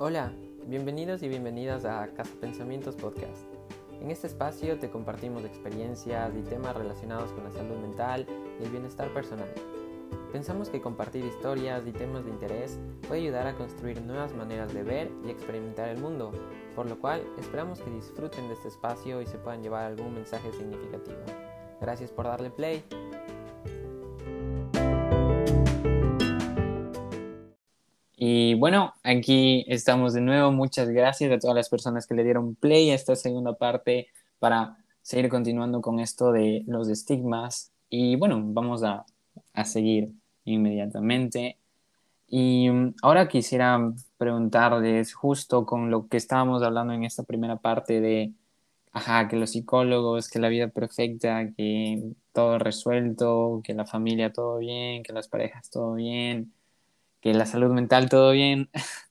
Hola, bienvenidos y bienvenidas a Casa Pensamientos Podcast. En este espacio te compartimos experiencias y temas relacionados con la salud mental y el bienestar personal. Pensamos que compartir historias y temas de interés puede ayudar a construir nuevas maneras de ver y experimentar el mundo, por lo cual esperamos que disfruten de este espacio y se puedan llevar algún mensaje significativo. Gracias por darle play. Bueno, aquí estamos de nuevo. Muchas gracias a todas las personas que le dieron play a esta segunda parte para seguir continuando con esto de los estigmas. Y bueno, vamos a, a seguir inmediatamente. Y mm, ahora quisiera preguntarles justo con lo que estábamos hablando en esta primera parte de, ajá, que los psicólogos, que la vida perfecta, que todo resuelto, que la familia todo bien, que las parejas todo bien que la salud mental todo bien.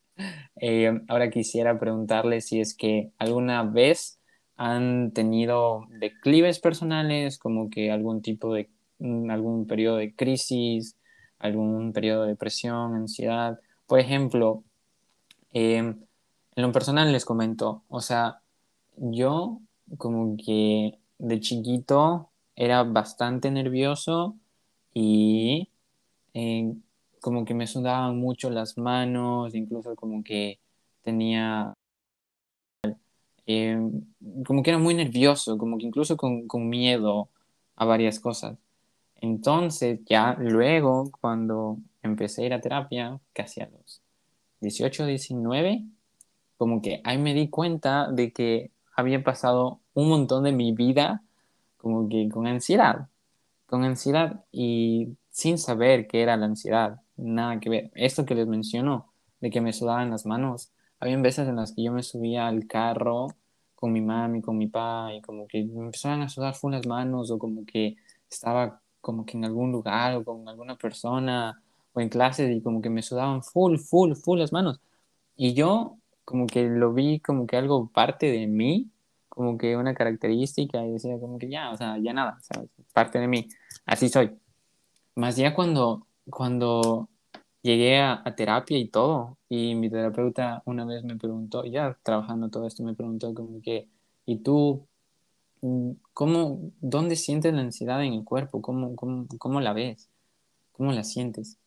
Eh, ahora quisiera preguntarle si es que alguna vez han tenido declives personales, como que algún tipo de, mm, algún periodo de crisis, algún periodo de depresión, ansiedad. Por ejemplo, em, en lo personal les comento, o sea, yo como que de chiquito era bastante nervioso y eh, como que me sudaban mucho las manos, incluso como que tenía, eh, como que era muy nervioso, como que incluso con, con miedo a varias cosas. Entonces ya luego, cuando empecé a ir a terapia, casi a los 18, 19, como que ahí me di cuenta de que había pasado un montón de mi vida como que con ansiedad, con ansiedad y sin saber qué era la ansiedad nada que ver. Esto que les menciono, de que me sudaban las manos, había veces en las que yo me subía al carro con mi mami, con mi papá, y como que me empezaban a sudar full las manos, o como que estaba como que en algún lugar, o con alguna persona, o en clases, y como que me sudaban full, full, full las manos. Y yo como que lo vi como que algo parte de mí, como que una característica, y decía como que ya, o sea, ya nada, parte de mí, así soy. Más ya cuando cuando llegué a, terapia y todo, y mi terapeuta una vez me preguntó, ya trabajando todo esto, me preguntó como que, ¿y tú mm, cómo, dónde sientes la ansiedad en el cuerpo? ¿Cómo, cómo, cómo la ves? ¿Cómo la sientes?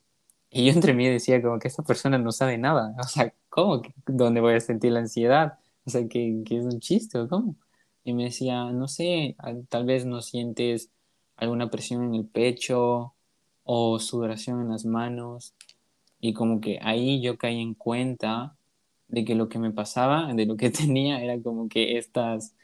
Y yo entre mí decía como que esta persona no sabe nada, o sea, ¿cómo? ¿Dónde voy a sentir la ansiedad? O sea, que, que es un chiste cómo? Y me decía, no sé, tal vez no sientes alguna presión en el pecho, o sudoración en las manos y como que ahí yo caí en cuenta de que lo que me pasaba, de lo que tenía, era como que estas,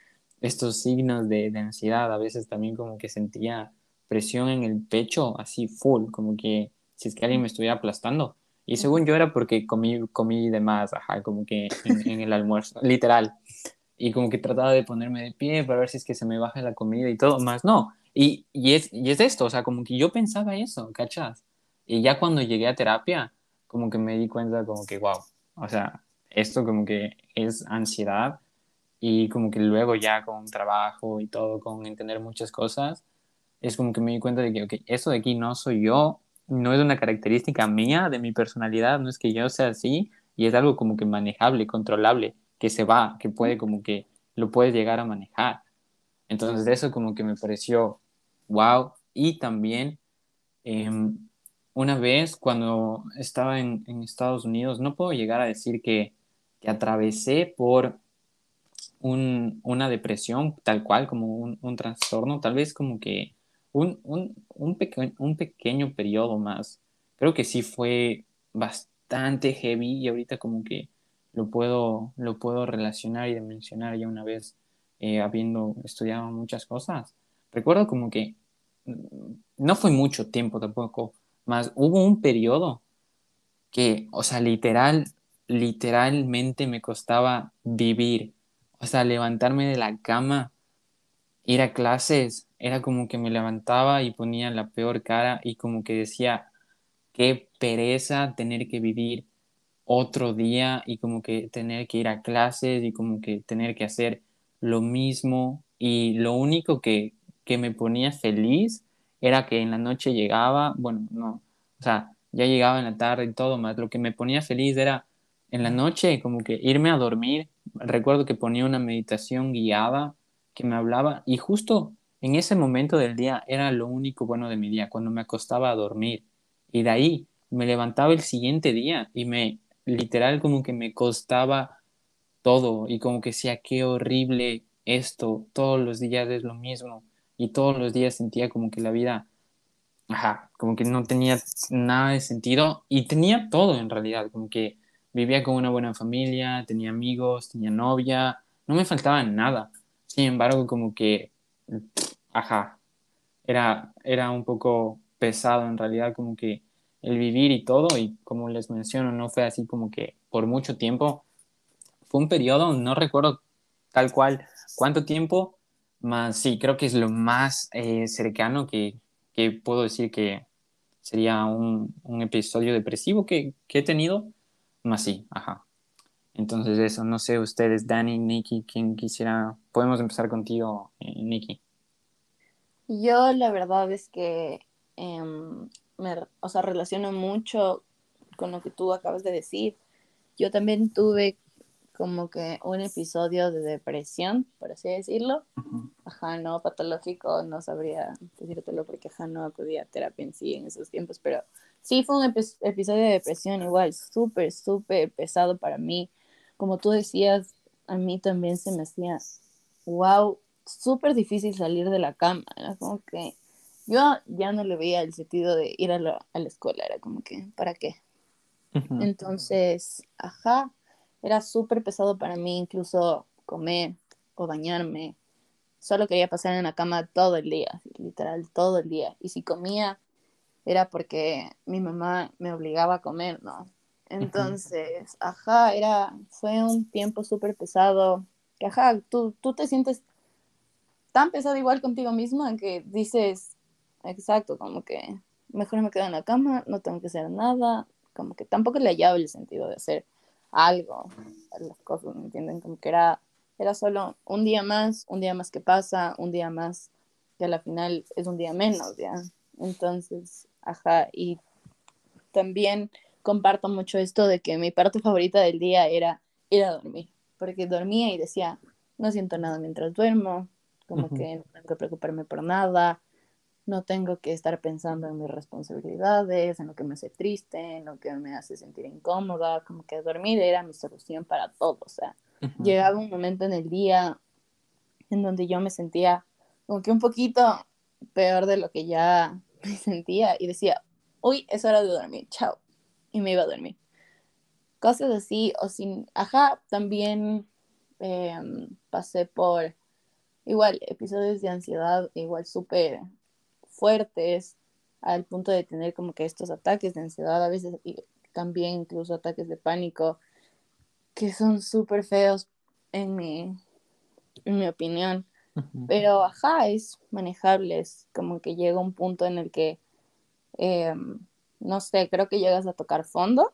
estos signos de, de ansiedad, a veces también como que sentía presión en el pecho, así full, como que si es que alguien me estuviera aplastando. Y según yo era porque comí, comí de más, ajá, como que en, en, el almuerzo, literal. Y como que trataba de ponerme de pie para ver si es que se me baja la comida y todo, más no. Y, y, es, y es esto, o sea, como que yo pensaba eso, ¿cachas? Y ya cuando llegué a terapia, como que me di cuenta como que, wow, o sea, esto como que es ansiedad y como que luego ya con trabajo y todo, con entender muchas cosas, es como que me di cuenta de que, ok, esto de aquí no soy yo, no es una característica mía de mi personalidad, no es que yo sea así y es algo como que manejable, controlable, que se va, que puede como que lo puedes llegar a manejar. Entonces eso como que me pareció wow. Y también em, una vez cuando estaba en, Estados Unidos, no puedo llegar a decir que, que atravesé por un, una depresión tal cual, como un, un trastorno, tal vez como que un, un, un, pequeño periodo más. Creo que sí fue bastante heavy y ahorita como que lo puedo, lo puedo relacionar y mencionar ya una vez eh, habiendo estudiado muchas cosas. Recuerdo como que mm, no fue mucho tiempo tampoco, más hubo un periodo que, o sea, literal, literalmente me costaba vivir. O sea, levantarme de la cama, ir a clases, era como que me levantaba y ponía la peor cara y como que decía, qué pereza tener que vivir otro día y como que tener que ir a clases y como que tener que hacer lo mismo y lo único que, que me ponía feliz era que en la noche llegaba, bueno, no, o sea, ya llegaba en la tarde y todo, más lo que me ponía feliz era en la noche, como que irme a dormir, recuerdo que ponía una meditación guiada que me hablaba y justo en ese momento del día era lo único bueno de mi día, cuando me acostaba a dormir. Y de ahí me levantaba el siguiente día y me, literal, como que me costaba todo y como que decía, qué horrible esto, todos los días es lo mismo y todos los días sentía como que la vida, ajá, como que no tenía nada de sentido y tenía todo en realidad, como que vivía con una buena familia, tenía amigos, tenía novia, no me faltaba nada. Sin embargo, como que ajá, era, era un poco pesado en realidad, como que el vivir y todo, y como les menciono, no fue así como que por mucho tiempo, fue un periodo, no recuerdo tal cual cuánto tiempo, más sí, creo que es lo más eh, cercano que, que, puedo decir que sería un, un episodio depresivo que, que, he tenido, más sí, ajá. Entonces eso, no sé ustedes, Dani, Nikki, quien quisiera, podemos empezar contigo, eh, Nikki. Yo la verdad es que em, me, o sea, relaciono mucho con lo que tú acabas de decir. Yo también tuve como que un episodio de depresión, por así decirlo. Ajá, no patológico, no sabría decírtelo porque ajá, no acudía a terapia en sí en esos tiempos, pero sí fue un episodio de depresión igual, súper, súper pesado para mí. Como tú decías, a mí también se me hacía, wow, súper difícil salir de la cama. Era como que yo ya no le veía el sentido de ir a la, a la escuela. Era como que, ¿para qué? Entonces, ajá, era súper pesado para mí incluso comer o bañarme. Solo quería pasar en la cama todo el día, literal, todo el día. Y si comía, era porque mi mamá me obligaba a comer, ¿no? Entonces, ajá, era, fue un tiempo súper pesado. Que, ajá, tú, tú te sientes tan pesado igual contigo misma que dices, exacto, como que mejor me quedo en la cama, no tengo que hacer nada, como que tampoco le hallaba el sentido de hacer algo las cosas, ¿me entienden? Como que era, era solo un día más, un día más que pasa, un día más que a la final es un día menos, ¿ya? Entonces, ajá, y también comparto mucho esto de que mi parte favorita del día era ir a dormir, porque dormía y decía, no siento nada mientras duermo, como que no tengo que preocuparme por nada, no tengo que estar pensando en mis responsabilidades, en lo que me hace triste, en lo que me hace sentir incómoda, como que dormir era mi solución para todo, o sea, llegaba un momento en el día en donde yo me sentía como que un poquito peor de lo que ya me sentía y decía, uy, es hora de dormir, chao, y me iba a dormir. Cosas así, o sin, ajá, también em, pasé por igual episodios de ansiedad igual súper fuertes al punto de tener como que estos ataques de ansiedad a veces y también incluso ataques de pánico que son súper feos en mi, en mi opinión. Pero ajá, es manejable, es como que llega un punto en el que, em, no sé, creo que llegas a tocar fondo,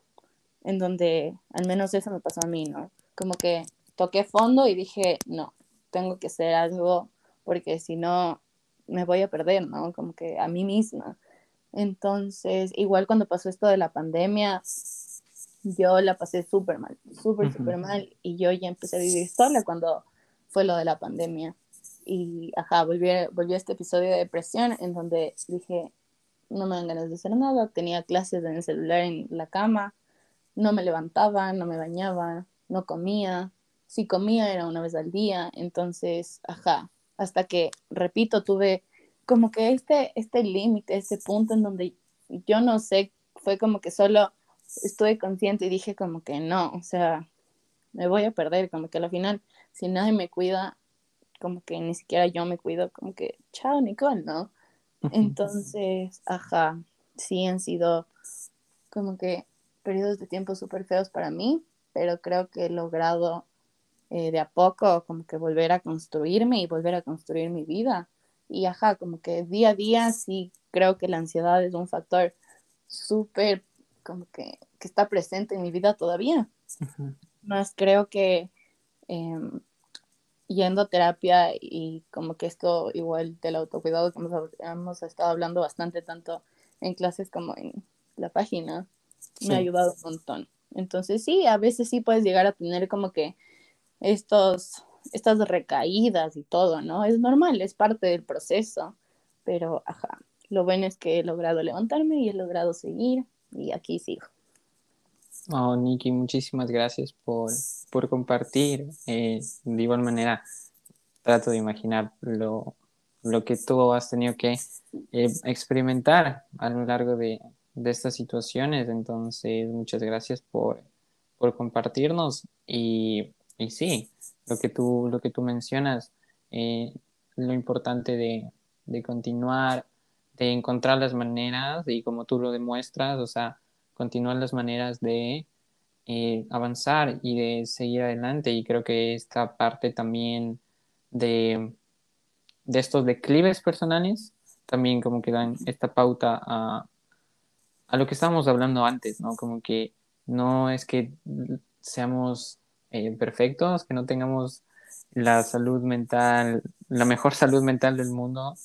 en donde al menos eso me pasó a mí, ¿no? Como que toqué fondo y dije, no, tengo que hacer algo porque si no me voy a perder, ¿no? Como que a mí misma. Entonces, igual cuando pasó esto de la pandemia, yo la pasé súper mal, súper, súper mal y yo ya empecé a vivir sola cuando fue lo de la pandemia. Y, ajá, volví a este episodio de depresión en donde dije, no me dan ganas de hacer nada, tenía clases en el celular en la cama, no me levantaba, no me bañaba, no comía, si comía era una vez al día, entonces, ajá, hasta que, repito, tuve como que este, este límite, este punto en donde yo no sé, fue como que solo estuve consciente y dije como que no, o sea, me voy a perder, como que al final, si nadie me cuida, como que ni siquiera yo me cuido, como que, chao Nicole, ¿no? Entonces, ajá, sí han sido como que periodos de tiempo súper feos para mí, pero creo que he logrado eh, de a poco como que volver a construirme y volver a construir mi vida. Y ajá, como que día a día sí creo que la ansiedad es un factor súper como que, que, está presente en mi vida todavía. Más creo que em, yendo a terapia y como que esto igual del autocuidado hemos, hemos, estado hablando bastante tanto en clases como en la página, me ha ayudado un montón. Entonces sí, a veces sí puedes llegar a tener como que estos, estas recaídas y todo, ¿no? Es normal, es parte del proceso, pero ajá, lo bueno es que he logrado levantarme y he logrado seguir y aquí sigo. Oh, Nikki, muchísimas gracias por, por compartir. Eh, de igual manera, trato de imaginar lo, lo que tú has tenido que eh, experimentar a lo largo de, de, estas situaciones. Entonces, muchas gracias por, por compartirnos. Y, y, sí, lo que tú, lo que tú mencionas, eh, lo importante de, de, continuar, de encontrar las maneras, y como tú lo demuestras, o sea, continuar las maneras de eh, avanzar y de seguir adelante. Y creo que esta parte también de de estos declives personales también como que dan esta pauta a, a lo que estábamos hablando antes, ¿no? Como que no es que seamos eh, perfectos, que no tengamos la salud mental, la mejor salud mental del mundo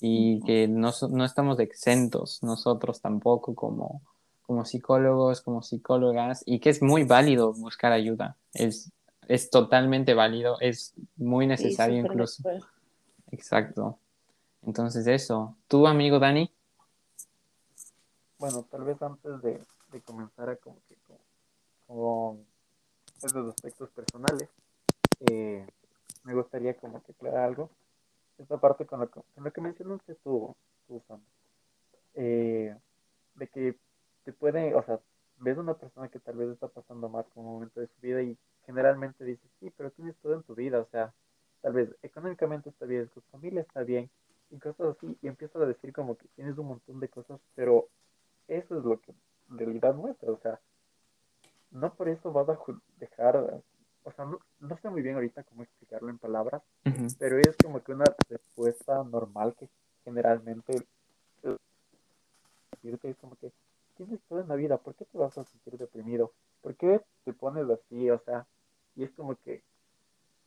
y que no, no estamos exentos nosotros tampoco como, como psicólogos, como psicólogas, y que es muy válido buscar ayuda, es, es totalmente válido, es muy necesario incluso. Exacto. Entonces eso. ¿Tu amigo Dani? Bueno, tal vez antes de, comenzar a como que con, esos aspectos personales, eh, me gustaría como que aclarar algo. Esta parte con lo que, con lo que mencionaste tú, tú eh, de que te puede, o sea, ves una persona que tal vez está pasando mal con un momento de su vida y generalmente dices, sí, pero tienes todo en tu vida, o sea, tal vez económicamente está bien, tu familia está bien, y cosas así, y empiezas a decir como que tienes un montón de cosas, pero eso es lo que en realidad muestra, o sea, no por eso vas a dejar, o sea, no, sé muy bien ahorita cómo explicarlo en palabras, pero es como que una respuesta normal que generalmente es como que tienes todo en la vida, ¿por qué te vas a sentir deprimido? ¿Por qué te pones así? O sea, y es como que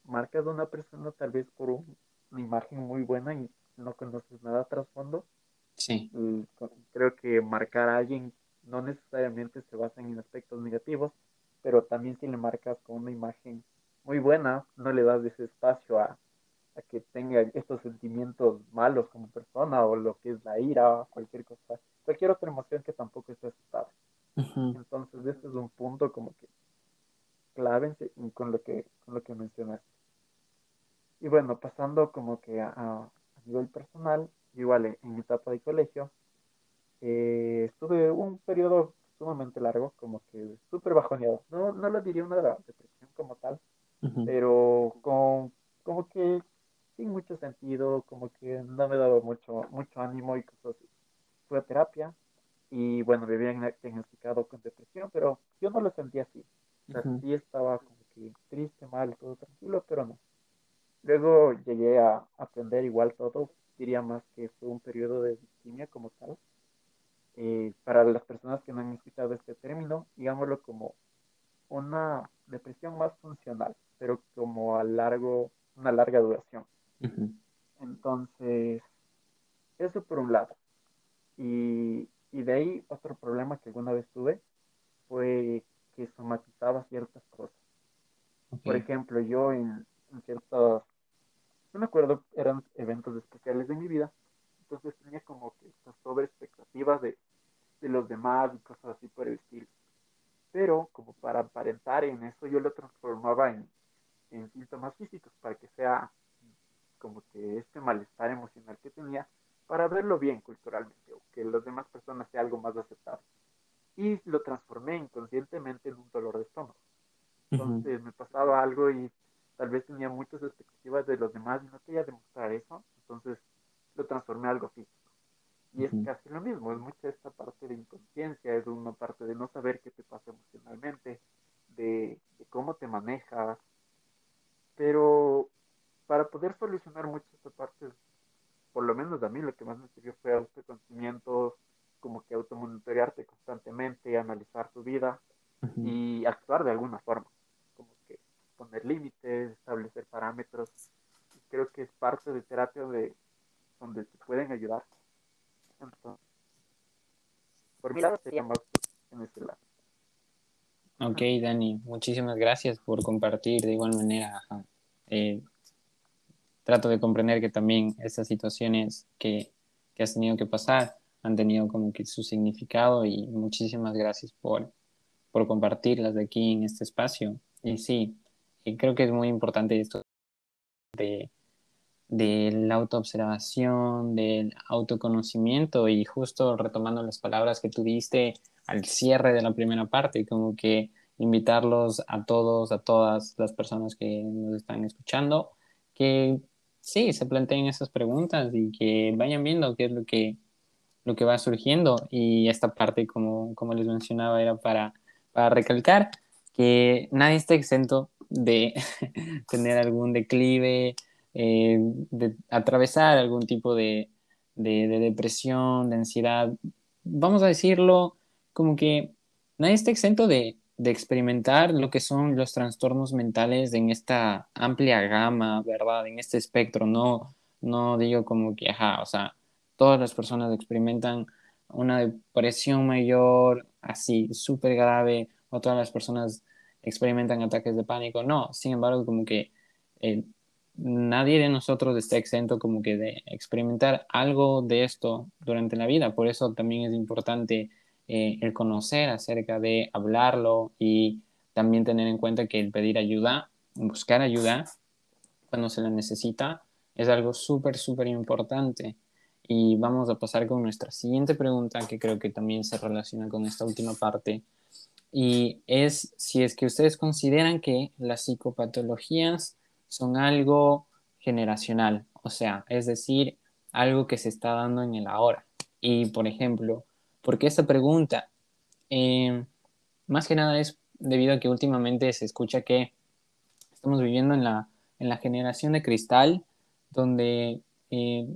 marcas a una persona tal vez por una imagen muy buena y no conoces nada trasfondo. Sí. creo que marcar a alguien no necesariamente se basa en aspectos negativos, pero también si le marcas con una imagen muy buena, no le das ese espacio a, a que tenga estos sentimientos malos como persona o lo que es la ira o cualquier cosa, cualquier otra emoción que tampoco esté aceptada. Entonces, este es un punto como que clave con lo que, con lo que mencionaste. Y bueno, pasando como que a, nivel personal, igual en, mi etapa de colegio, eh, estuve un periodo sumamente largo, como que súper bajoneado. No, no lo diría una depresión como tal, pero con, como que sin mucho sentido, como que no me daba mucho, mucho ánimo y cosas así. Fue a terapia y bueno, me habían diagnosticado con depresión, pero yo no lo sentía así. O sea, sí estaba como que triste, mal, todo tranquilo, pero no. Luego llegué a aprender igual todo, diría más que fue un periodo de distimia como tal. Eh, para las personas que no han escuchado este término, digámoslo como una depresión más funcional, pero como a largo, una larga duración. Entonces, eso por un lado. Y, y de ahí otro problema que alguna vez tuve fue que somatizaba ciertas cosas. Por ejemplo, yo en, en ciertos, no me acuerdo, eran eventos especiales de mi vida, entonces tenía como que estas sobre expectativas de, de los demás y cosas así por el estilo. Pero como para aparentar en eso, yo lo transformaba en, en síntomas físicos para que sea como que este malestar emocional que tenía para verlo bien culturalmente o que las demás personas sea algo más aceptable. Y lo transformé inconscientemente en un dolor de estómago. Entonces me pasaba algo y tal vez tenía muchas expectativas de los demás y no quería demostrar eso, entonces lo transformé a algo físico. Y es casi lo mismo, es mucha esta parte de inconsciencia, es una parte de no saber qué te pasa emocionalmente, de, cómo te manejas, pero para poder solucionar muchas esta parte, por lo menos a mí lo que más me sirvió fue autoconocimiento, como que automonitorearte constantemente, analizar tu vida y actuar de alguna forma poner límites, establecer parámetros. creo que es parte de terapia de donde te pueden ayudar. Por mi lado sería más en ese lado. Ok, Dani, muchísimas gracias por compartir de igual manera. Eh, trato de comprender que también estas situaciones que, que, has tenido que pasar han tenido como que su significado y muchísimas gracias por, por compartirlas de aquí en este espacio. Y sí, y creo que es muy importante esto de, de la autoobservación, del autoconocimiento y justo retomando las palabras que tú diste al cierre de la primera parte, como que invitarlos a todos, a todas las personas que nos están escuchando, que sí, se planteen esas preguntas y que vayan viendo qué es lo que, lo que va surgiendo. Y esta parte, como, como les mencionaba, era para, para recalcar nadie está exento de tener algún declive, eh, de atravesar algún tipo de, de, depresión, de ansiedad. Vamos a decirlo como que nadie está exento de, de experimentar lo que son los trastornos mentales en esta amplia gama, ¿verdad? En este espectro, no, no digo como que, ajá, o sea, todas las personas experimentan una depresión mayor, así, súper grave, o todas las personas experimentan ataques de pánico, no, sin embargo, como que eh, nadie de nosotros está exento como que de experimentar algo de esto durante la vida, por eso también es importante eh, el conocer acerca de hablarlo y también tener en cuenta que el pedir ayuda, buscar ayuda cuando se la necesita, es algo súper, súper importante. Y vamos a pasar con nuestra siguiente pregunta, que creo que también se relaciona con esta última parte, y es si es que ustedes consideran que las psicopatologías son algo generacional, o sea, es decir, algo que se está dando en el ahora. Y, por ejemplo, ¿por qué esta pregunta? Eh, más que nada es debido a que últimamente se escucha que estamos viviendo en la, en la generación de cristal, donde eh,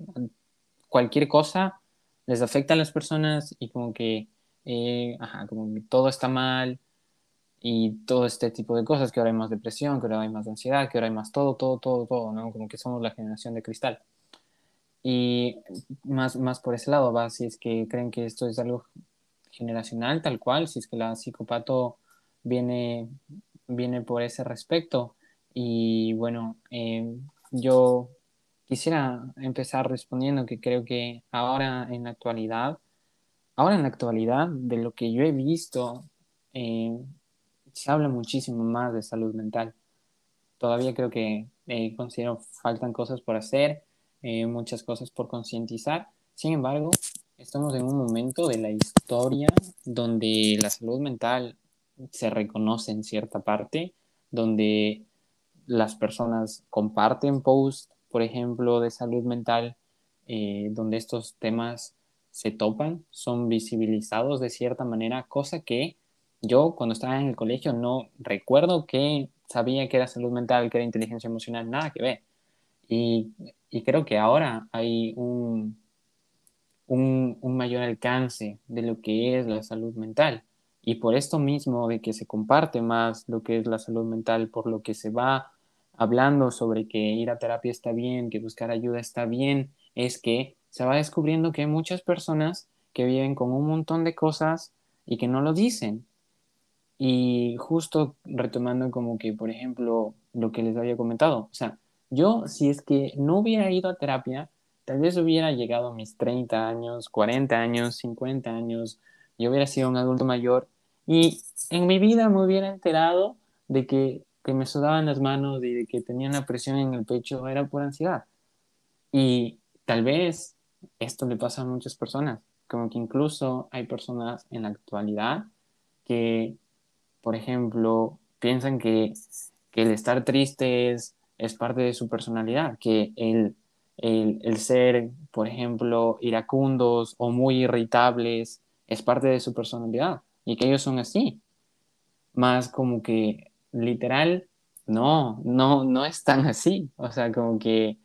cualquier cosa les afecta a las personas y como que eh, ajá, como todo está mal y todo este tipo de cosas, que ahora hay más depresión, que ahora hay más ansiedad, que ahora hay más todo, todo, todo, todo, ¿no? Como que somos la generación de cristal. Y más, más por ese lado, va, si es que creen que esto es algo generacional, tal cual, si es que la psicopato viene, viene por ese respecto. Y bueno, eh, yo quisiera empezar respondiendo que creo que ahora en la actualidad Ahora en la actualidad, de lo que yo he visto, eh, se habla muchísimo más de salud mental. Todavía creo que eh, considero faltan cosas por hacer, eh, muchas cosas por concientizar. Sin embargo, estamos en un momento de la historia donde la salud mental se reconoce en cierta parte, donde las personas comparten posts, por ejemplo, de salud mental, donde estos temas se topan, son visibilizados de cierta manera, cosa que yo cuando estaba en el colegio no recuerdo que sabía que era salud mental, que era inteligencia emocional, nada que ver. Y, creo que ahora hay un, un, mayor alcance de lo que es la salud mental. Y por esto mismo de que se comparte más lo que es la salud mental, por lo que se va hablando sobre que ir a terapia está bien, que buscar ayuda está bien, es que se va descubriendo que hay muchas personas que viven con un montón de cosas y que no lo dicen. Y justo retomando como que, por ejemplo, lo que les había comentado, o sea, yo si es que no hubiera ido a terapia, tal vez hubiera llegado a mis 30 años, 40 años, 50 años, yo hubiera sido un adulto mayor y en mi vida me hubiera enterado de que, que me sudaban las manos y de que tenía una presión en el pecho, era por ansiedad. Y tal vez esto le pasa a muchas personas, como que incluso hay personas en la actualidad que, por ejemplo, piensan que, el estar triste es, es, parte de su personalidad, que el, el, ser, por ejemplo, iracundos o muy irritables es parte de su personalidad y que ellos son así. Más como que literal, no, no, no es tan así. O sea, como que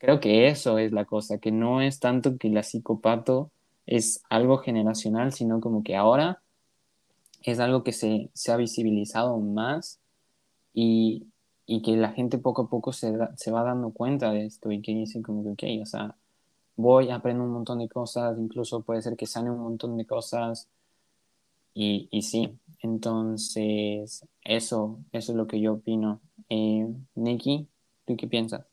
Creo que eso es la cosa, que no es tanto que la psicopato es algo generacional, sino como que ahora es algo que se, se ha visibilizado más y, y, que la gente poco a poco se, se va dando cuenta de esto y que dice como que, ok, o sea, voy, aprendo un montón de cosas, incluso puede ser que sane un montón de cosas y, y sí, entonces eso, eso es lo que yo opino. Eh, Nikki, ¿tú qué piensas?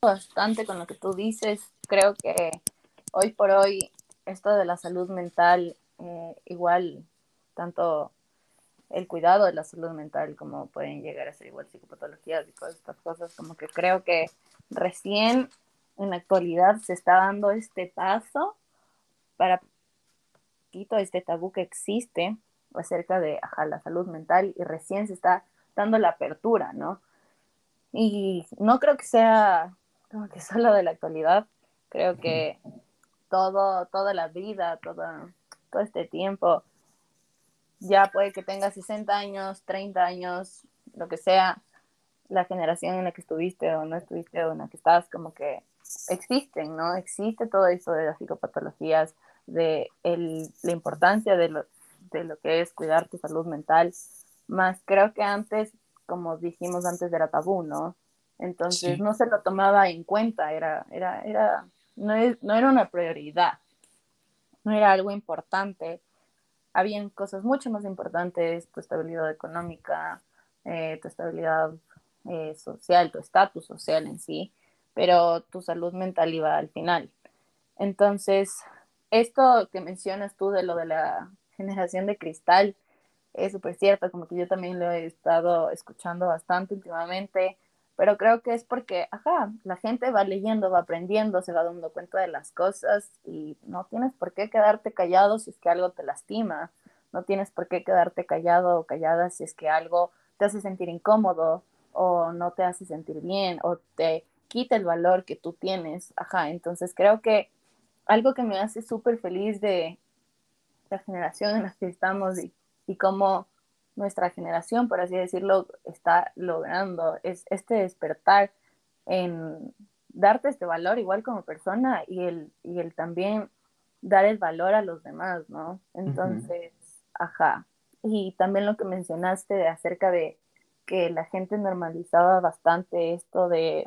Bastante con lo que tú dices. Creo que hoy por hoy esto de la salud mental, eh, igual, tanto el cuidado de la salud mental como pueden llegar a ser igual psicopatologías y todas estas cosas, como que creo que recién en la actualidad se está dando este paso para quito este tabú que existe acerca de la salud mental y recién se está dando la apertura, ¿no? Y no creo que sea como que solo de la actualidad, creo que todo, toda la vida, todo, todo este tiempo, ya puede que tengas 60 años, 30 años, lo que sea, la generación en la que estuviste o no estuviste o en la que estás, como que existen, ¿no? Existe todo eso de las psicopatologías, de el, la importancia de lo, de lo que es cuidar tu salud mental, más creo que antes, como dijimos antes, era tabú, ¿no? Entonces no se lo tomaba en cuenta, era, era, era, no, no era una prioridad, no era algo importante. Habían cosas mucho más importantes, tu estabilidad económica, eh, tu estabilidad eh, social, tu estatus social en sí, pero tu salud mental iba al final. Entonces, esto que mencionas tú de lo de la generación de cristal es súper cierto, como que yo también lo he estado escuchando bastante últimamente, pero creo que es porque, ajá, la gente va leyendo, va aprendiendo, se va dando cuenta de las cosas y no tienes por qué quedarte callado si es que algo te lastima, no tienes por qué quedarte callado o callada si es que algo te hace sentir incómodo o no te hace sentir bien o te quita el valor que tú tienes, ajá, entonces creo que algo que me hace súper feliz de la generación en la que estamos y, y cómo nuestra generación, por así decirlo, está logrando es este despertar en darte este valor igual como persona y el, y el también dar el valor a los demás, ¿no? Entonces, ajá. Y también lo que mencionaste de acerca de que la gente normalizaba bastante esto de,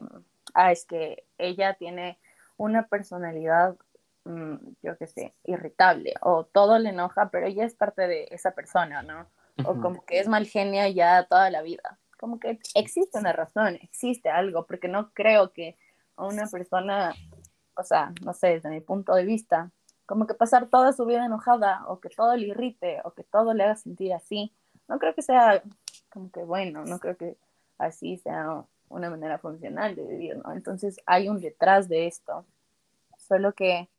ah, es que ella tiene una personalidad Mm, yo qué sé, irritable o todo le enoja, pero ella es parte de esa persona, ¿no? O como que es mal genia ya toda la vida. Como que existe una razón, existe algo, porque no creo que a una persona, o sea, no sé, desde mi punto de vista, como que pasar toda su vida enojada o que todo le irrite o que todo le haga sentir así, no creo que sea como que bueno, no creo que así sea una manera funcional de vivir, ¿no? Entonces hay un detrás de esto, solo que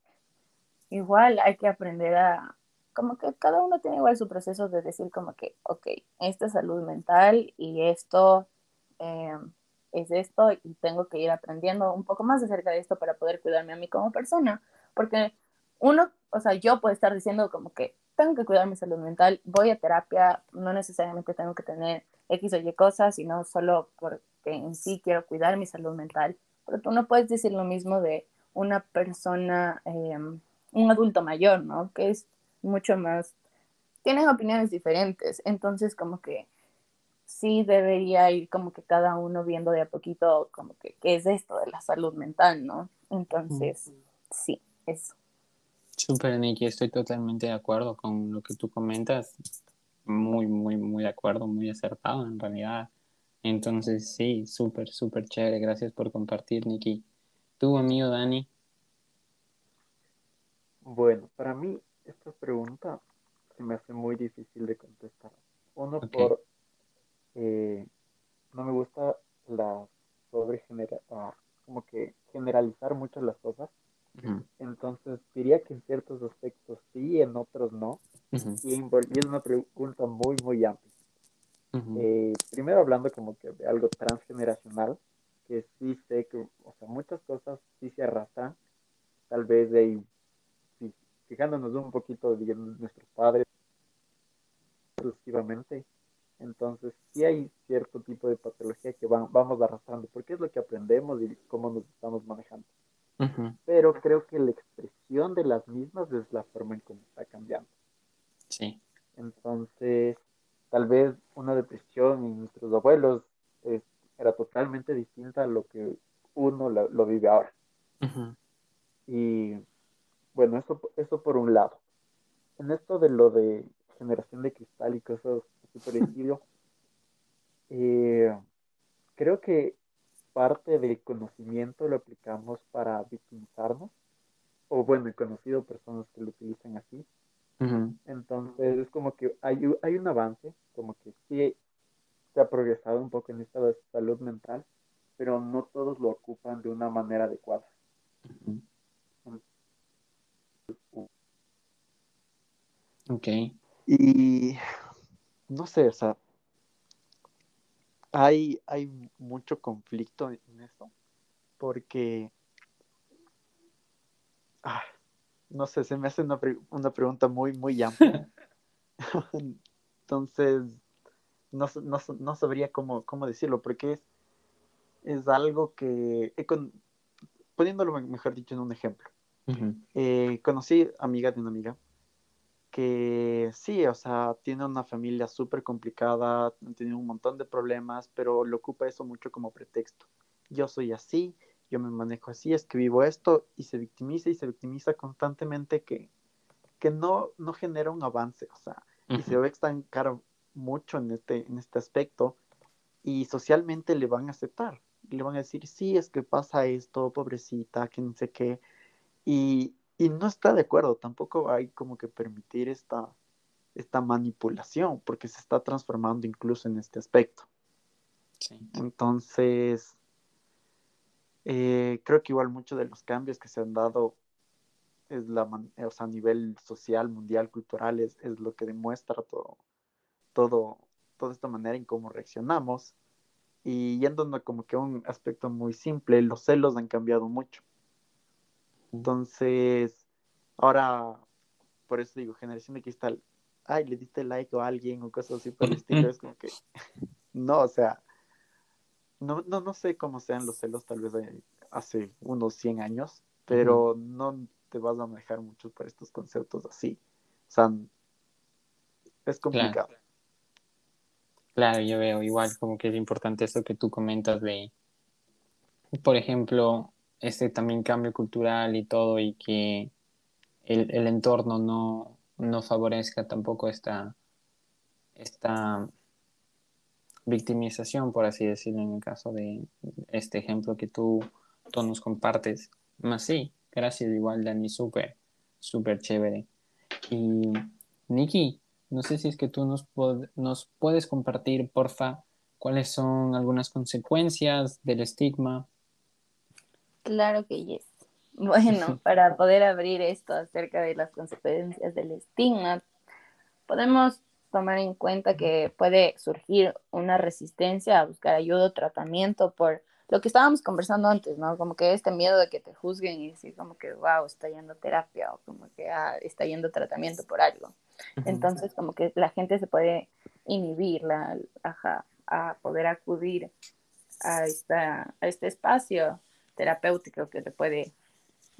igual hay que aprender a, como que cada uno tiene igual su proceso de decir como que, ok, esta es salud mental y esto eh, es esto y tengo que ir aprendiendo un poco más acerca de esto para poder cuidarme a mí como persona, porque uno, o sea, yo puedo estar diciendo como que tengo que cuidar mi salud mental, voy a terapia, no necesariamente tengo que tener X o Y cosas, sino solo porque en sí quiero cuidar mi salud mental, pero tú no puedes decir lo mismo de una persona eh, un adulto mayor, ¿no? Que es mucho más, tienen opiniones diferentes, entonces como que sí debería ir como que cada uno viendo de a poquito como que qué es esto de la salud mental, ¿no? Entonces, sí, eso. Súper, Nikki, estoy totalmente de acuerdo con lo que tú comentas. Muy, muy, muy de acuerdo, muy acertado en realidad. Entonces, sí, súper, súper chévere. Gracias por compartir, Nikki. ¿Tú, amigo Dani? Bueno, para mí esta pregunta se me hace muy difícil de contestar. Uno por eh, no me gusta la sobre ah, como que generalizar mucho las cosas. Entonces diría que en ciertos aspectos sí, en otros no. y, es una pregunta muy, muy amplia. Eh, primero hablando como que de algo transgeneracional, que sí sé que, o sea, muchas cosas sí se arrastran, tal vez de fijándonos un poquito de nuestros padres exclusivamente, entonces sí hay cierto tipo de patología que vamos arrastrando, porque es lo que aprendemos y cómo nos estamos manejando. Pero creo que la expresión de las mismas es la forma en cómo está cambiando. Sí. Entonces, tal vez una depresión en nuestros abuelos era totalmente distinta a lo que uno lo, vive ahora. Y bueno, eso, eso por un lado. en esto de lo de generación de cristal y cosas así por el estilo, eh, creo que parte del conocimiento lo aplicamos para victimizarnos, o bueno, he conocido personas que lo utilizan así. Entonces es como que hay, hay un avance, como que sí se ha progresado un poco en esta salud mental, pero no todos lo ocupan de una manera adecuada. Ok. Y no sé, o sea, hay, hay mucho conflicto en eso, porque, ah, no sé, se me hace una, pregunta muy, muy amplia. Entonces, no, no, sabría cómo, cómo, decirlo, porque es, es algo que, poniéndolo mejor dicho en un ejemplo, eh, conocí amiga de una amiga que sí, o sea, tiene una familia súper complicada, tiene un montón de problemas, pero lo ocupa eso mucho como pretexto. Yo soy así, yo me manejo así, es que vivo esto y se victimiza y se victimiza constantemente que, que no, no genera un avance, o sea, y se ve estancar mucho en este, en este aspecto y socialmente le van a aceptar, le van a decir, sí, es que pasa esto, pobrecita, que no sé qué, y, y no está de acuerdo, tampoco hay como que permitir esta, esta manipulación, porque se está transformando incluso en este aspecto. Entonces, eh, creo que igual muchos de los cambios que se han dado es la o sea, a nivel social, mundial, cultural, es, es, lo que demuestra todo, todo, toda esta manera en cómo reaccionamos. Y yéndonos como que a un aspecto muy simple, los celos han cambiado mucho. Entonces, ahora, por eso digo, generación de cristal, ay, le diste like a alguien o cosas así por el estilo, es como que, no, o sea, no, no, no sé cómo sean los celos tal vez hace unos 100 años, pero no te vas a manejar mucho por estos conceptos así. O sea, es complicado. Claro. claro, yo veo igual como que es importante eso que tú comentas de, por ejemplo, este también cambio cultural y todo y que el, el entorno no, no, favorezca tampoco esta, esta victimización, por así decirlo, en el caso de este ejemplo que tú, tú nos compartes. Más sí, gracias igual, Dani, súper, súper chévere. Y Nikki, no sé si es que tú nos, nos puedes compartir, porfa, cuáles son algunas consecuencias del estigma Claro que yes. Bueno, para poder abrir esto acerca de las consecuencias del estigma, podemos tomar en cuenta que puede surgir una resistencia a buscar ayuda o tratamiento por lo que estábamos conversando antes, ¿no? Como que este miedo de que te juzguen y decir como que, wow, está yendo terapia o como que ah, está yendo tratamiento por algo. Entonces, como que la gente se puede inhibir la, a poder acudir a, esta, a este espacio terapéutico que te puede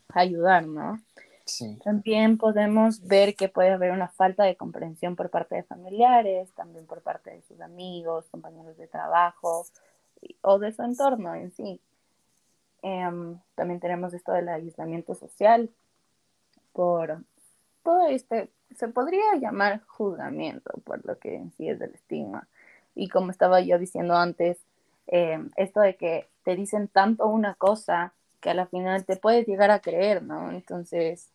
ayudar, ¿no? Sí. También podemos ver que puede haber una falta de comprensión por parte de familiares, también por parte de sus amigos, compañeros de trabajo o de su entorno en sí. Em, también tenemos esto del aislamiento social por todo este, se podría llamar juzgamiento por lo que en sí es del estigma. Y como estaba yo diciendo antes, em, esto de que te dicen tanto una cosa que a la final te puedes llegar a creer, ¿no? Entonces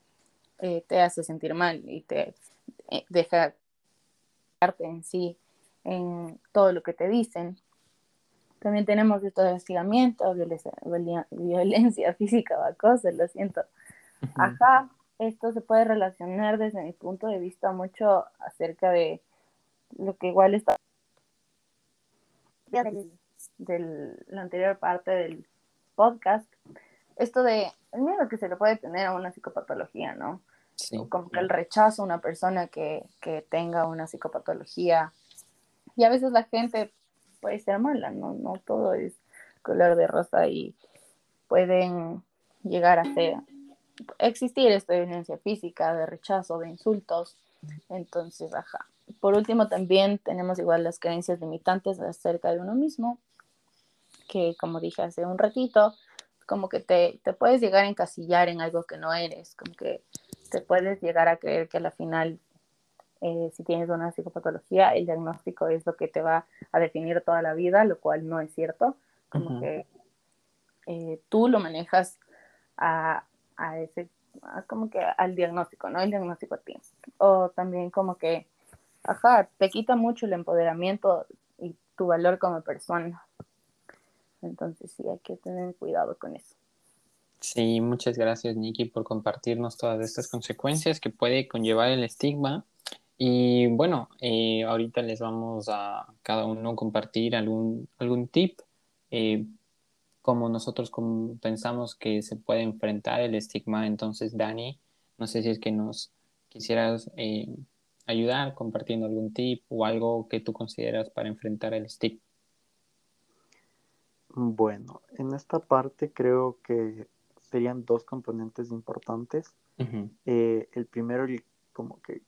eh, te hace sentir mal y te eh, deja en sí en todo lo que te dicen. También tenemos esto de hostigamiento, violencia, violencia física o acoso, lo siento. Ajá, esto se puede relacionar desde mi punto de vista mucho acerca de lo que igual está de la anterior parte del podcast, esto de el miedo que se le puede tener a una psicopatología, ¿no? Sí. Como que el rechazo a una persona que, que, tenga una psicopatología. Y a veces la gente puede ser mala, ¿no? No todo es color de rosa y pueden llegar a ser, existir esta violencia física, de rechazo, de insultos. Entonces, ajá. Por último, también tenemos igual las creencias limitantes acerca de uno mismo, que como dije hace un ratito, como que te, puedes llegar a encasillar en algo que no eres, como que te puedes llegar a creer que al final eh, si tienes una psicopatología, el diagnóstico es lo que te va a definir toda la vida, lo cual no es cierto. Como que eh, tú lo manejas a, a ese, como que al diagnóstico, ¿no? El diagnóstico a ti. O también como que, ajá, te quita mucho el empoderamiento y tu valor como persona. Entonces sí, hay que tener cuidado con eso. Sí, muchas gracias Nikki por compartirnos todas estas consecuencias que puede conllevar el estigma y bueno, eh, ahorita les vamos a cada uno compartir algún, algún tip, eh, como nosotros pensamos que se puede enfrentar el estigma. Entonces, Dani, no sé si es que nos quisieras eh, ayudar compartiendo algún tip o algo que tú consideras para enfrentar el estigma. Bueno, en esta parte creo que serían dos componentes importantes. el primero, como que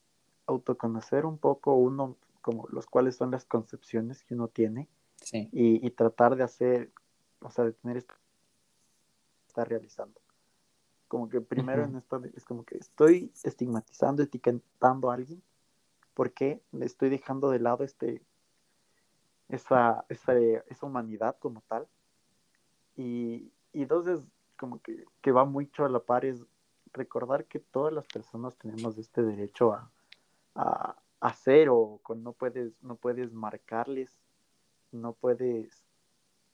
autoconocer un poco uno, como los cuales son las concepciones que uno tiene y, tratar de hacer, o sea, de tener esto está realizando. Como que primero en esto es como que estoy estigmatizando, etiquetando a alguien porque le estoy dejando de lado este, esa, esa, esa humanidad como tal. Y, y dos como que, que va mucho a la par es recordar que todas las personas tenemos este derecho a, a hacer o con, no puedes, no puedes marcarles, no puedes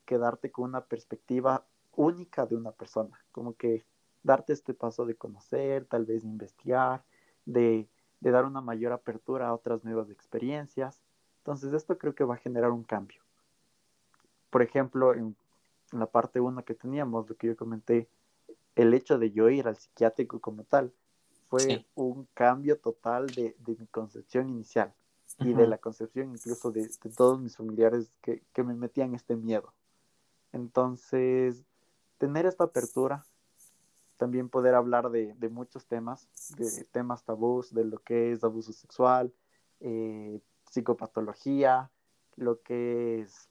quedarte con una perspectiva única de una persona, como que darte este paso de conocer, tal vez investigar, de, de dar una mayor apertura a otras nuevas experiencias. Entonces esto creo que va a generar un cambio. Por ejemplo, en la parte 1 que teníamos, lo que yo comenté, el hecho de yo ir al psiquiátrico como tal, fue un cambio total de, mi concepción inicial y de la concepción incluso de, todos mis familiares que, me metían este miedo. Entonces, tener esta apertura, también poder hablar de, muchos temas, de temas tabús, de lo que es abuso sexual, eh, psicopatología, lo que es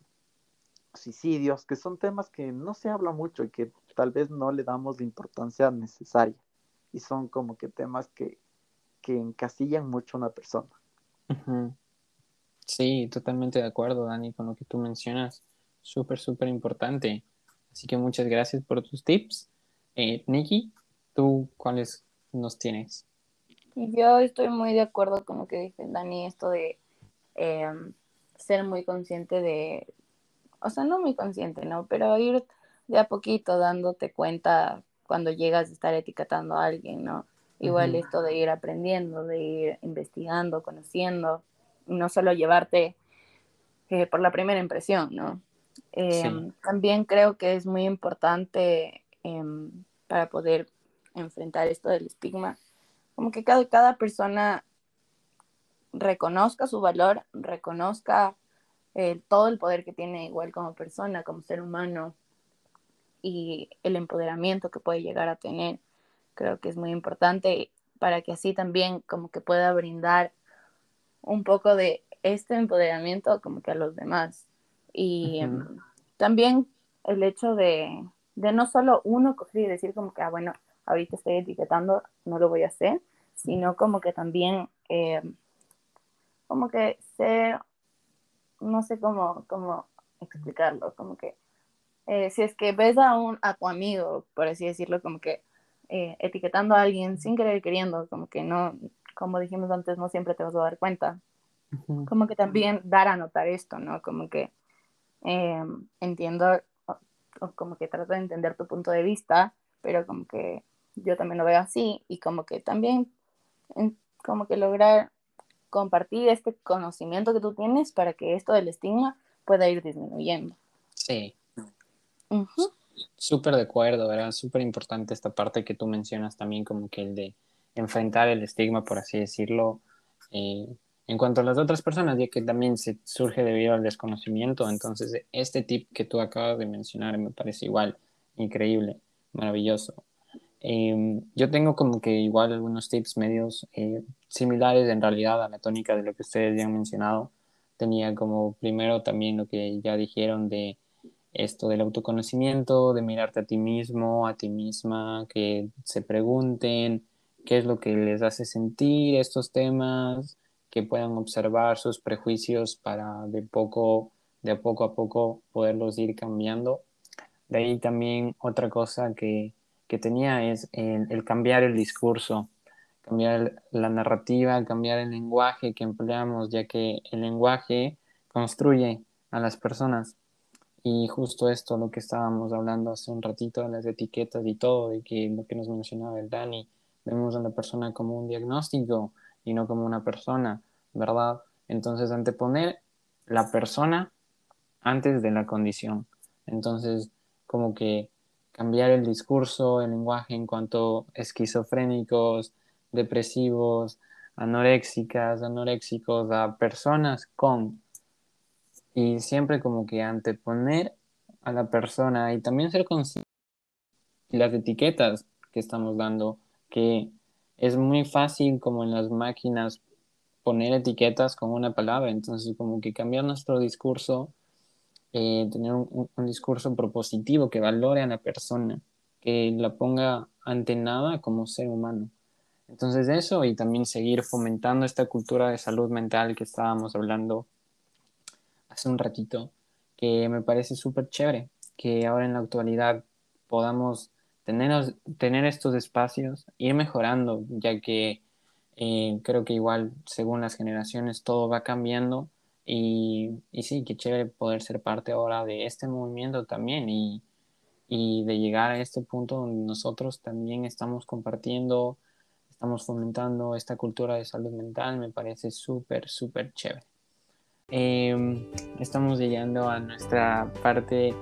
suicidios, que son temas que no se habla mucho y que tal vez no le damos la importancia necesaria y son como que temas que, que encasillan mucho a una persona. Sí, totalmente de acuerdo, Dani, con lo que tú mencionas. Súper, súper importante. Así que muchas gracias por tus tips. Eh, Nikki, ¿tú cuáles nos tienes? Yo estoy muy de acuerdo con lo que dice Dani, esto de em, ser muy consciente de, o sea, no muy consciente, ¿no? Pero ir de a poquito dándote cuenta cuando llegas a estar etiquetando a alguien, ¿no? Igual esto de ir aprendiendo, de ir investigando, conociendo, no solo llevarte eh, por la primera impresión, ¿no? Em, también creo que es muy importante em, para poder enfrentar esto del estigma, como que cada, cada persona reconozca su valor, reconozca eh, todo el poder que tiene igual como persona, como ser humano, y el empoderamiento que puede llegar a tener. Creo que es muy importante para que así también como que pueda brindar un poco de este empoderamiento como que a los demás. Y em, también el hecho de, de, no solo uno coger y decir como que, ah, bueno, ahorita estoy etiquetando, no lo voy a hacer, sino como que también, em, como que ser, no sé cómo, cómo explicarlo, como que eh, si es que ves a, un, a tu amigo, por así decirlo, como que eh, etiquetando a alguien sin querer queriendo, como que no, como dijimos antes, no siempre te vas a dar cuenta. Como que también dar a notar esto, ¿no? Como que eh, entiendo, o, como que trato de entender tu punto de vista, pero como que yo también lo veo así y como que también, como que lograr compartir este conocimiento que tú tienes para que esto del estigma pueda ir disminuyendo. Sí, Súper de acuerdo, ¿verdad? Súper importante esta parte que tú mencionas también, como que el de enfrentar el estigma, por así decirlo, eh, en cuanto a las otras personas, ya que también se surge debido al desconocimiento. Entonces, este tip que tú acabas de mencionar me parece igual increíble, maravilloso. Em, yo tengo como que igual algunos tips medios eh, similares en realidad a la tónica de lo que ustedes ya han mencionado. Tenía como primero también lo que ya dijeron de esto del autoconocimiento, de mirarte a ti mismo, a ti misma, que se pregunten qué es lo que les hace sentir estos temas, que puedan observar sus prejuicios para de poco, de poco a poco poderlos ir cambiando. De ahí también otra cosa que, que tenía es el, el, cambiar el discurso, cambiar la narrativa, cambiar el lenguaje que empleamos, ya que el lenguaje construye a las personas. Y justo esto, lo que estábamos hablando hace un ratito de las etiquetas y todo, de que lo que nos mencionaba el Dani, vemos a la persona como un diagnóstico y no como una persona, ¿verdad? Entonces, anteponer la persona antes de la condición. Entonces, como que cambiar el discurso, el lenguaje en cuanto esquizofrénicos, depresivos, anoréxicas, anoréxicos, a personas con y siempre como que anteponer a la persona y también ser consciente de las etiquetas que estamos dando, que es muy fácil como en las máquinas poner etiquetas con una palabra, entonces como que cambiar nuestro discurso, eh, tener un, un, discurso propositivo que valore a la persona, que la ponga ante nada como ser humano. Entonces eso y también seguir fomentando esta cultura de salud mental que estábamos hablando hace un ratito, que me parece súper chévere, que ahora en la actualidad podamos tener, tener estos espacios, ir mejorando, ya que eh, creo que igual según las generaciones todo va cambiando y, y, sí, qué chévere poder ser parte ahora de este movimiento también y, y de llegar a este punto donde nosotros también estamos compartiendo, estamos fomentando esta cultura de salud mental, me parece súper, súper chévere. Eh, estamos llegando a nuestra parte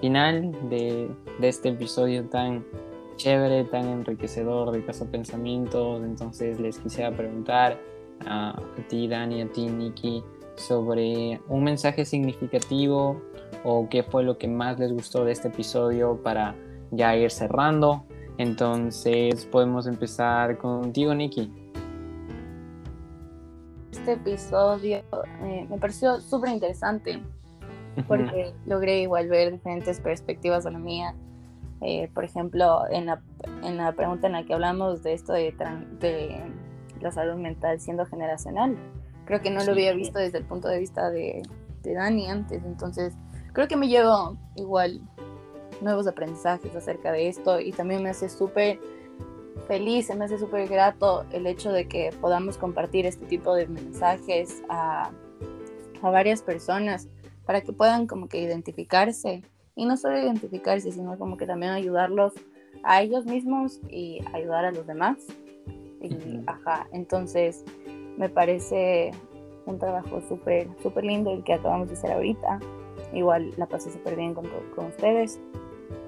final de, de, este episodio tan chévere, tan enriquecedor de Casa Pensamientos. Entonces les quisiera preguntar a, a ti, Dani, a ti, Nikki, sobre un mensaje significativo o qué fue lo que más les gustó de este episodio para ya ir cerrando. Entonces podemos empezar contigo, Nikki este episodio eh, me pareció súper interesante porque logré igual ver diferentes perspectivas de la mía. Eh, por ejemplo, en la, en la, pregunta en la que hablamos de esto de, de, la salud mental siendo generacional, creo que no lo había visto desde el punto de vista de, de Dani antes, entonces creo que me llevo igual nuevos aprendizajes acerca de esto y también me hace súper feliz, se me hace súper grato el hecho de que podamos compartir este tipo de mensajes a, a, varias personas para que puedan como que identificarse y no solo identificarse, sino como que también ayudarlos a ellos mismos y ayudar a los demás. Y, ajá, entonces me parece un trabajo súper, súper lindo el que acabamos de hacer ahorita. Igual la pasé súper bien con, con ustedes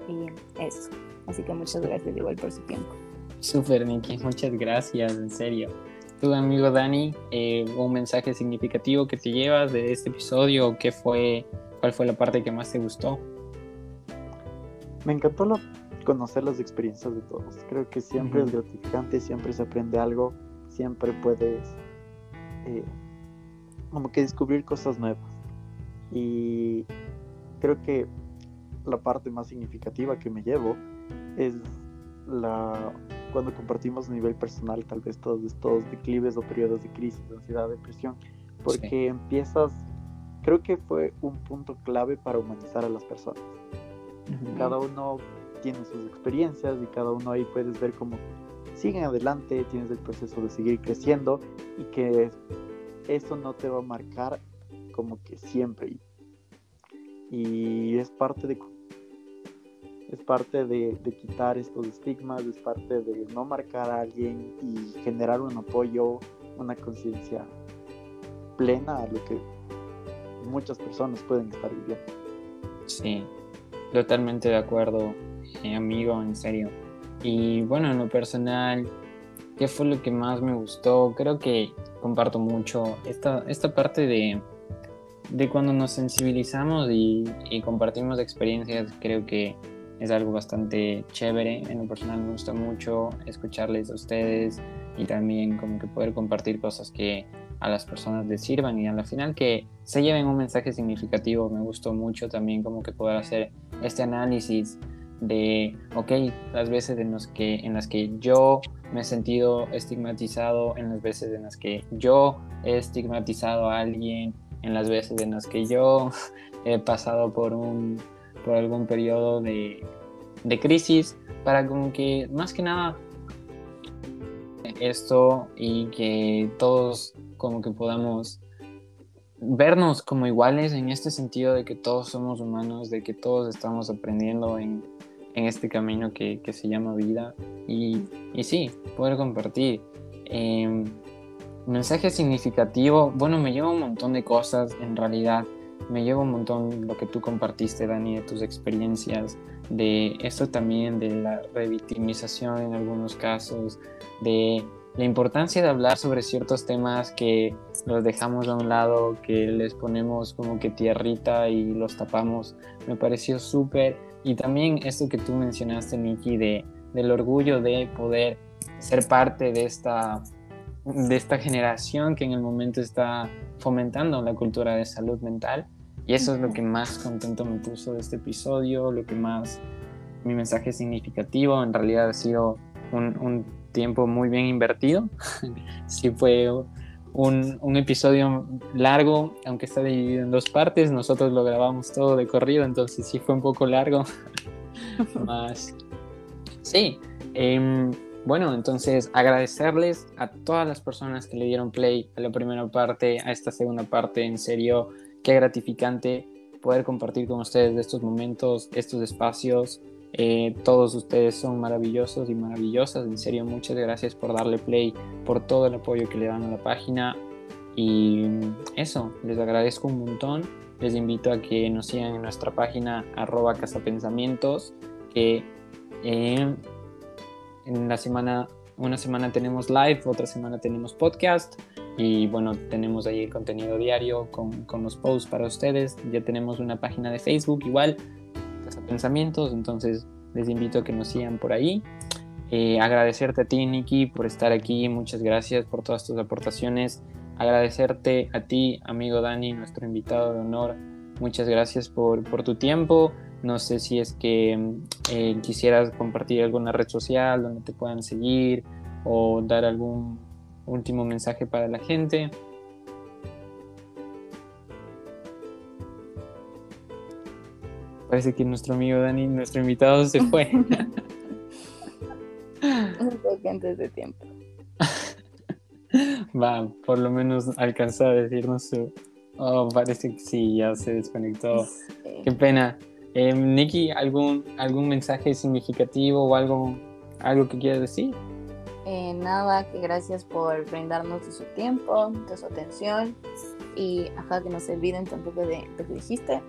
y eso. Así que muchas gracias igual por su tiempo. Súper, Nikki, muchas gracias, en serio. Tu amigo Dani, eh, un mensaje significativo que te llevas de este episodio, ¿qué fue, ¿cuál fue la parte que más te gustó? Me encantó lo, conocer las experiencias de todos. Creo que siempre uh -huh. es gratificante, siempre se aprende algo, siempre puedes eh, como que descubrir cosas nuevas. Y creo que la parte más significativa que me llevo es la cuando compartimos a nivel personal tal vez todos estos declives o periodos de crisis, de ansiedad, depresión, porque sí. empiezas, creo que fue un punto clave para humanizar a las personas. Uh -huh. Cada uno tiene sus experiencias y cada uno ahí puedes ver cómo siguen adelante, tienes el proceso de seguir creciendo y que eso no te va a marcar como que siempre. Y es parte de es parte de, quitar estos estigmas, es parte de no marcar a alguien y generar un apoyo, una conciencia plena a lo que muchas personas pueden estar viviendo. Sí, totalmente de acuerdo, eh, amigo, en serio. Y bueno, en lo personal, ¿qué fue lo que más me gustó? Creo que comparto mucho esta, esta parte de, de cuando nos sensibilizamos y, y compartimos experiencias, creo que es algo bastante chévere. En lo personal me gusta mucho escucharles a ustedes y también como que poder compartir cosas que a las personas les sirvan y al final que se lleven un mensaje significativo. Me gustó mucho también como que poder hacer este análisis de, ok, las veces en, los que, en las que yo me he sentido estigmatizado, en las veces en las que yo he estigmatizado a alguien, en las veces en las que yo he pasado por, un, por algún periodo de, de crisis, para como que más que nada esto y que todos como que podamos vernos como iguales en este sentido de que todos somos humanos, de que todos estamos aprendiendo en, en este camino que, que, se llama vida y, y sí, poder compartir. Eh, mensaje significativo, bueno, me lleva un montón de cosas en realidad, me lleva un montón lo que tú compartiste, Dani, de tus experiencias, de esto también, de la revictimización en algunos casos, de la importancia de hablar sobre ciertos temas que los dejamos a un lado, que les ponemos como que tierrita y los tapamos, me pareció súper. Y también esto que tú mencionaste, Nikki, de, del orgullo de poder ser parte de esta, de esta generación que en el momento está fomentando la cultura de salud mental. Y eso es lo que más contento me puso de este episodio, lo que más mi mensaje significativo en realidad ha sido un, un tiempo muy bien invertido. sí fue un, episodio largo, aunque está dividido en dos partes. Nosotros lo grabamos todo de corrido, entonces sí fue un poco largo. Más. Sí. Eh, bueno, entonces agradecerles a todas las personas que le dieron play a la primera parte, a esta segunda parte. En serio, qué gratificante poder compartir con ustedes estos momentos, estos espacios. Eh, todos ustedes son maravillosos y maravillosas. En serio, muchas gracias por darle play, por todo el apoyo que le dan a la página. Y eso, les agradezco un montón. Les invito a que nos sigan en nuestra página arroba casapensamientos, que eh, en la semana, una semana tenemos live, otra semana tenemos podcast. Y bueno, tenemos ahí contenido diario con, con los posts para ustedes. Ya tenemos una página de Facebook igual pensamientos, entonces les invito a que nos sigan por ahí. Eh, agradecerte a ti, Nikki, por estar aquí, muchas gracias por todas tus aportaciones. Agradecerte a ti, amigo Dani, nuestro invitado de honor, muchas gracias por, por tu tiempo. No sé si es que eh, quisieras compartir alguna red social donde te puedan seguir o dar algún último mensaje para la gente. Parece que nuestro amigo Dani, nuestro invitado, se fue. Un poco antes de tiempo. Va, por lo menos alcanzó a decirnos su. Oh, parece que sí, ya se desconectó. Qué pena. Eh, Nikki, ¿algún, ¿algún mensaje significativo o algo, algo que quieras decir? Eh, nada, que gracias por brindarnos de su tiempo, de su atención y ajá, que no se olviden tampoco de lo que dijiste,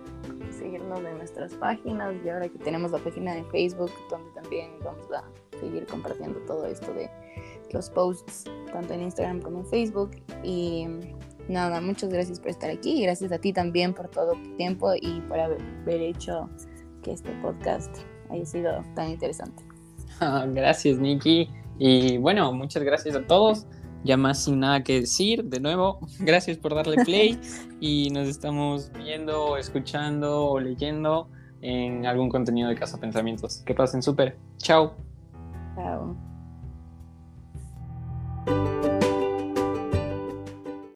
seguirnos en nuestras páginas y ahora que tenemos la página de Facebook donde también vamos a seguir compartiendo todo esto de los posts tanto en Instagram como en Facebook y nada, muchas gracias por estar aquí y gracias a ti también por todo tu tiempo y por haber hecho que este podcast haya sido tan interesante. gracias, Nikki. Y bueno, muchas gracias a todos. Ya más sin nada que decir, de nuevo, gracias por darle play y nos estamos viendo, escuchando o leyendo en algún contenido de Casa Pensamientos. Que pasen súper. Chao. Chao.